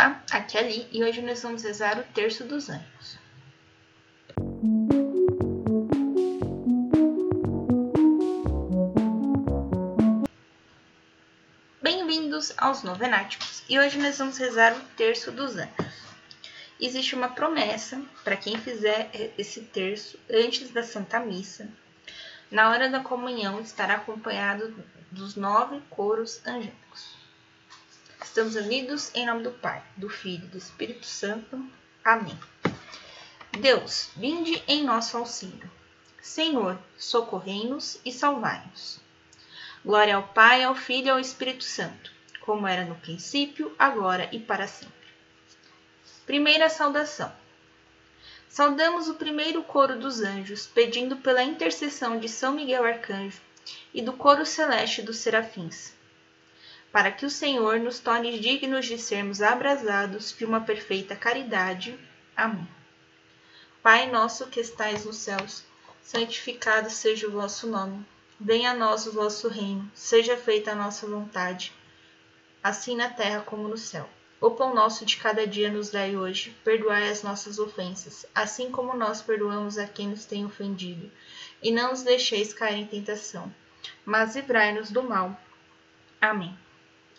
Olá, aqui é Ali e hoje nós vamos rezar o Terço dos Anjos. Bem-vindos aos Novenáticos e hoje nós vamos rezar o Terço dos Anjos. Existe uma promessa para quem fizer esse terço antes da Santa Missa. Na hora da comunhão estará acompanhado dos nove coros angélicos. Estamos unidos em nome do Pai, do Filho e do Espírito Santo. Amém. Deus, vinde em nosso auxílio. Senhor, socorrei-nos e salvai-nos. Glória ao Pai, ao Filho e ao Espírito Santo, como era no princípio, agora e para sempre. Primeira saudação. Saudamos o primeiro coro dos anjos, pedindo pela intercessão de São Miguel Arcanjo e do coro celeste dos serafins para que o Senhor nos torne dignos de sermos abrasados de uma perfeita caridade. Amém. Pai nosso que estais nos céus, santificado seja o vosso nome. Venha a nós o vosso reino, seja feita a nossa vontade, assim na terra como no céu. O pão nosso de cada dia nos dai hoje, perdoai as nossas ofensas, assim como nós perdoamos a quem nos tem ofendido. E não nos deixeis cair em tentação, mas livrai-nos do mal. Amém.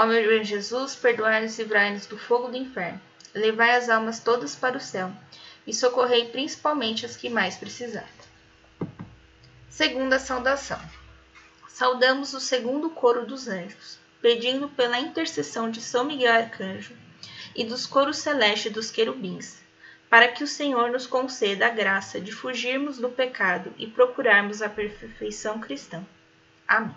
Ó meu bem Jesus, perdoai-nos e livrai-nos do fogo do inferno. Levai as almas todas para o céu e socorrei principalmente as que mais precisarem. Segunda saudação. Saudamos o segundo coro dos anjos, pedindo pela intercessão de São Miguel Arcanjo e dos coros celestes dos querubins, para que o Senhor nos conceda a graça de fugirmos do pecado e procurarmos a perfeição cristã. Amém.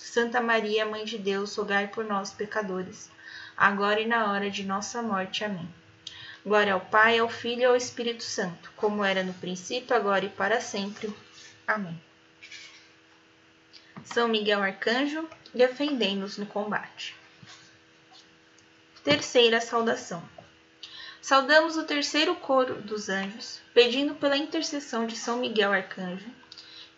Santa Maria, Mãe de Deus, rogai por nós, pecadores, agora e na hora de nossa morte. Amém. Glória ao Pai, ao Filho e ao Espírito Santo, como era no princípio, agora e para sempre. Amém. São Miguel Arcanjo, defendei-nos no combate. Terceira saudação. Saudamos o terceiro coro dos anjos, pedindo pela intercessão de São Miguel Arcanjo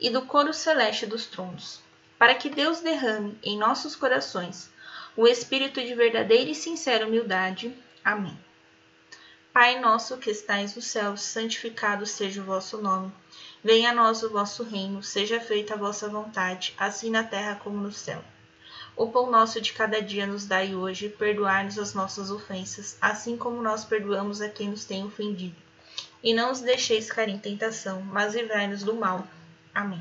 e do coro celeste dos tronos para que Deus derrame em nossos corações o espírito de verdadeira e sincera humildade. Amém. Pai nosso que estais no céu, santificado seja o vosso nome. Venha a nós o vosso reino, seja feita a vossa vontade, assim na terra como no céu. O pão nosso de cada dia nos dai hoje, perdoai-nos as nossas ofensas, assim como nós perdoamos a quem nos tem ofendido. E não os deixeis cair em tentação, mas livrai-nos do mal. Amém.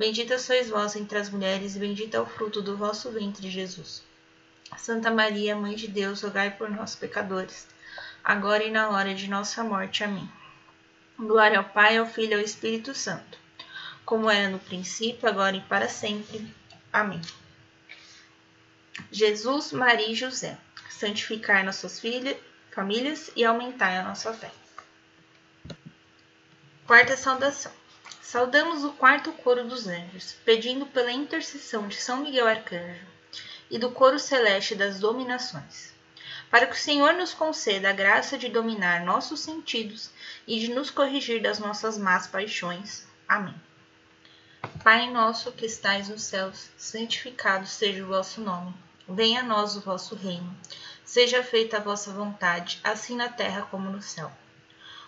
Bendita sois vós entre as mulheres, e bendito é o fruto do vosso ventre, Jesus. Santa Maria, Mãe de Deus, rogai por nós, pecadores, agora e na hora de nossa morte. Amém. Glória ao Pai, ao Filho e ao Espírito Santo, como era no princípio, agora e para sempre. Amém. Jesus, Maria e José, santificai nossas filhas, famílias e aumentai a nossa fé. Quarta saudação. Saudamos o quarto coro dos anjos, pedindo pela intercessão de São Miguel Arcanjo e do coro celeste das dominações para que o Senhor nos conceda a graça de dominar nossos sentidos e de nos corrigir das nossas más paixões. Amém. Pai nosso que estais nos céus, santificado seja o vosso nome. Venha a nós o vosso reino. Seja feita a vossa vontade, assim na terra como no céu.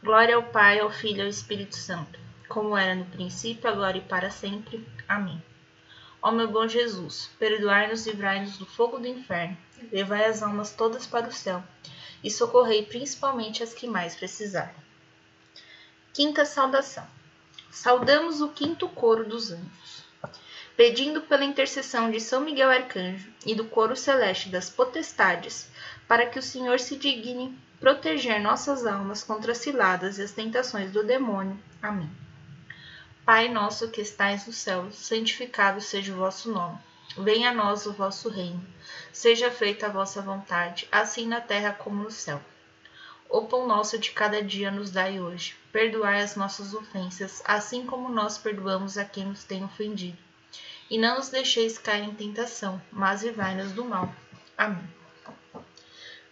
Glória ao Pai, ao Filho e ao Espírito Santo, como era no princípio, agora e para sempre. Amém. Ó meu bom Jesus, perdoai-nos e livrai-nos do fogo do inferno, levai as almas todas para o céu e socorrei principalmente as que mais precisarem. Quinta saudação. Saudamos o quinto coro dos anjos, pedindo pela intercessão de São Miguel Arcanjo e do coro celeste das potestades, para que o Senhor se digne proteger nossas almas contra as ciladas e as tentações do demônio. Amém. Pai nosso que estais no céu, santificado seja o vosso nome. Venha a nós o vosso reino. Seja feita a vossa vontade, assim na terra como no céu. O pão nosso de cada dia nos dai hoje. Perdoai as nossas ofensas, assim como nós perdoamos a quem nos tem ofendido. E não nos deixeis cair em tentação, mas livrai-nos do mal. Amém.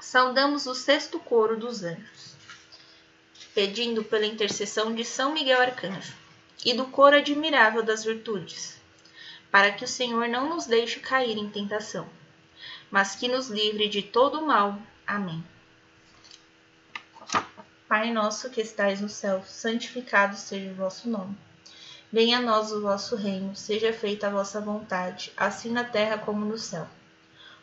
Saudamos o sexto coro dos anjos, pedindo pela intercessão de São Miguel Arcanjo e do coro admirável das virtudes, para que o Senhor não nos deixe cair em tentação, mas que nos livre de todo mal. Amém. Pai nosso que estais no céu, santificado seja o vosso nome. Venha a nós o vosso reino, seja feita a vossa vontade, assim na terra como no céu.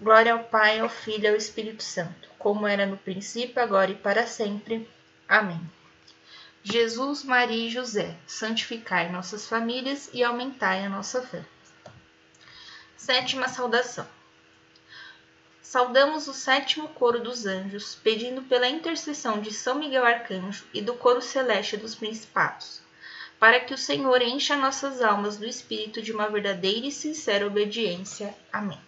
Glória ao Pai, ao Filho e ao Espírito Santo, como era no princípio, agora e para sempre. Amém. Jesus, Maria e José, santificai nossas famílias e aumentai a nossa fé. Sétima saudação. Saudamos o sétimo coro dos anjos, pedindo pela intercessão de São Miguel Arcanjo e do coro celeste dos principados para que o Senhor encha nossas almas do espírito de uma verdadeira e sincera obediência. Amém.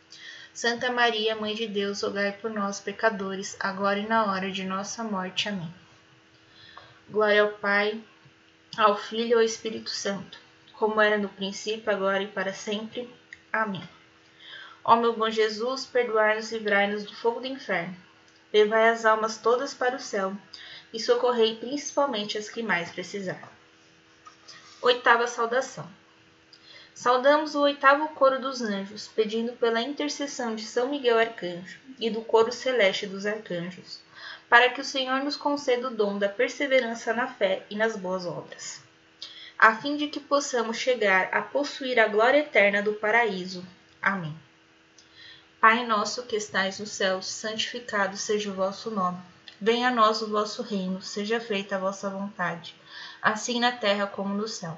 Santa Maria, Mãe de Deus, rogai por nós, pecadores, agora e na hora de nossa morte. Amém. Glória ao Pai, ao Filho e ao Espírito Santo, como era no princípio, agora e para sempre. Amém. Ó meu bom Jesus, perdoai-nos e livrai-nos do fogo do inferno. Levai as almas todas para o céu e socorrei principalmente as que mais precisaram. Oitava saudação. Saudamos o oitavo coro dos anjos, pedindo pela intercessão de São Miguel Arcanjo e do coro celeste dos arcanjos, para que o Senhor nos conceda o dom da perseverança na fé e nas boas obras, a fim de que possamos chegar a possuir a glória eterna do paraíso. Amém. Pai nosso que estais nos céus, santificado seja o vosso nome. Venha a nós o vosso reino, seja feita a vossa vontade, assim na terra como no céu.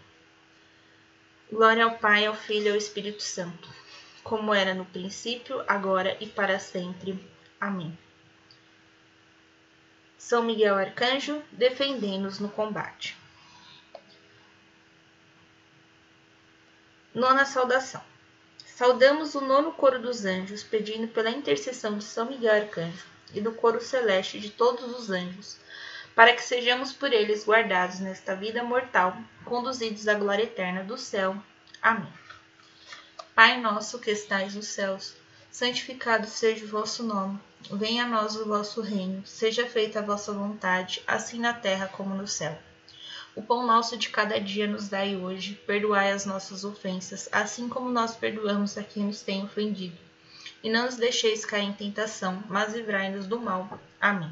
Glória ao Pai, ao Filho e ao Espírito Santo, como era no princípio, agora e para sempre. Amém. São Miguel Arcanjo, defendei-nos no combate. Nona saudação. Saudamos o nono coro dos anjos, pedindo pela intercessão de São Miguel Arcanjo e do coro celeste de todos os anjos, para que sejamos por eles guardados nesta vida mortal, conduzidos à glória eterna do céu. Amém. Pai nosso que estais nos céus, santificado seja o vosso nome. Venha a nós o vosso reino, seja feita a vossa vontade, assim na terra como no céu. O pão nosso de cada dia nos dai hoje, perdoai as nossas ofensas, assim como nós perdoamos a quem nos tem ofendido e não nos deixeis cair em tentação, mas livrai-nos do mal. Amém.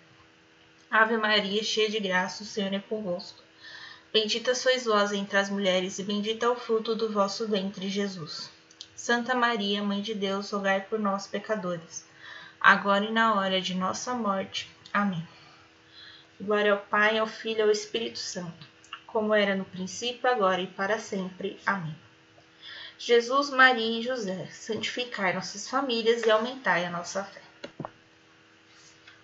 Ave Maria, cheia de graça, o Senhor é convosco. Bendita sois vós entre as mulheres, e bendito é o fruto do vosso ventre, Jesus. Santa Maria, Mãe de Deus, rogai por nós, pecadores, agora e na hora de nossa morte. Amém. Glória ao Pai, ao Filho e ao Espírito Santo, como era no princípio, agora e para sempre. Amém. Jesus, Maria e José, santificai nossas famílias e aumentai a nossa fé.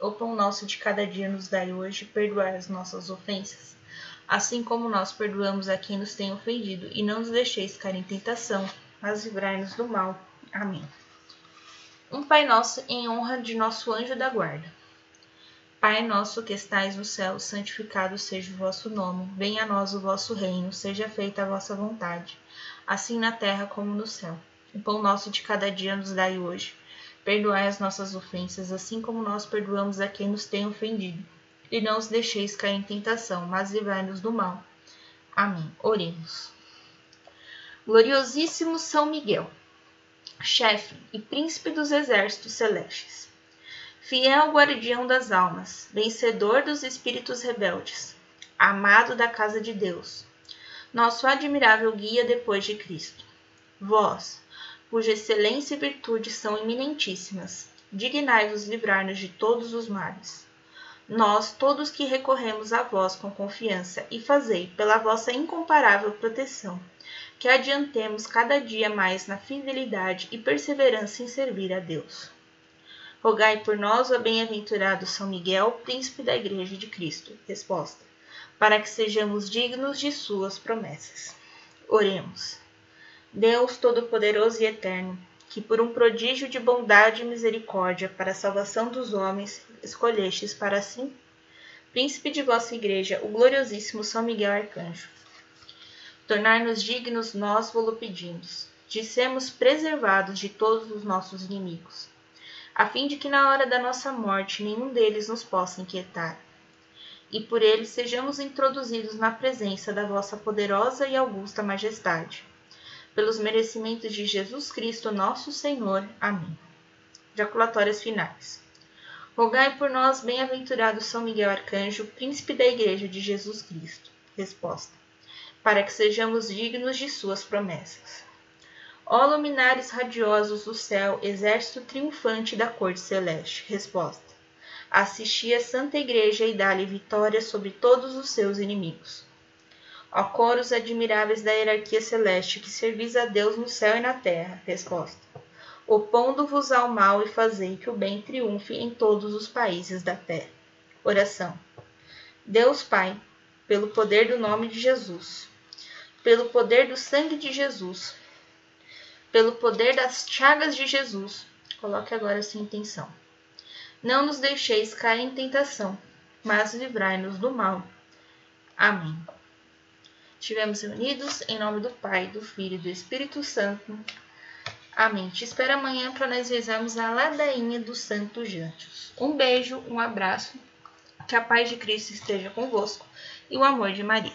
O pão nosso de cada dia nos dai hoje, perdoai as nossas ofensas, assim como nós perdoamos a quem nos tem ofendido, e não nos deixeis cair em tentação, mas livrai-nos do mal. Amém um Pai Nosso em honra de nosso anjo da guarda. Pai nosso que estais no céu, santificado seja o vosso nome, venha a nós o vosso reino, seja feita a vossa vontade, assim na terra como no céu. O pão nosso de cada dia nos dai hoje. Perdoai as nossas ofensas, assim como nós perdoamos a quem nos tem ofendido. E não os deixeis cair em tentação, mas livrai-nos do mal. Amém. Oremos. Gloriosíssimo São Miguel chefe e príncipe dos exércitos celestes, fiel guardião das almas, vencedor dos espíritos rebeldes, amado da casa de Deus, nosso admirável guia depois de Cristo. Vós, cuja excelência e virtude são eminentíssimas, dignai-vos livrar-nos de todos os males. Nós, todos que recorremos a vós com confiança, e fazei, pela vossa incomparável proteção, que adiantemos cada dia mais na fidelidade e perseverança em servir a Deus. Rogai por nós, ó bem-aventurado São Miguel, príncipe da Igreja de Cristo. Resposta: Para que sejamos dignos de suas promessas. Oremos. Deus Todo-Poderoso e Eterno, que por um prodígio de bondade e misericórdia para a salvação dos homens escolhestes para si, príncipe de vossa Igreja, o gloriosíssimo São Miguel Arcanjo. Tornar-nos dignos nós vos pedimos, de sermos preservados de todos os nossos inimigos, a fim de que na hora da nossa morte nenhum deles nos possa inquietar, e por eles sejamos introduzidos na presença da vossa poderosa e augusta majestade. Pelos merecimentos de Jesus Cristo, nosso Senhor. Amém. Jaculatórias finais. Rogai por nós, bem-aventurado São Miguel Arcanjo, príncipe da Igreja de Jesus Cristo. Resposta para que sejamos dignos de suas promessas. Ó luminares radiosos do céu, exército triunfante da corte celeste. Resposta. Assisti a Santa Igreja e dá-lhe vitória sobre todos os seus inimigos. Ó coros admiráveis da hierarquia celeste, que servis a Deus no céu e na terra. Resposta. Opondo-vos ao mal e fazei que o bem triunfe em todos os países da terra. Oração. Deus Pai, pelo poder do nome de Jesus, pelo poder do sangue de Jesus, pelo poder das chagas de Jesus. Coloque agora sua intenção. Não nos deixeis cair em tentação, mas livrai-nos do mal. Amém. Estivemos reunidos em nome do Pai, do Filho e do Espírito Santo. Amém. Te espero amanhã para nós rezarmos a ladainha dos santos jantos. Um beijo, um abraço. Que a paz de Cristo esteja convosco e o amor de Maria.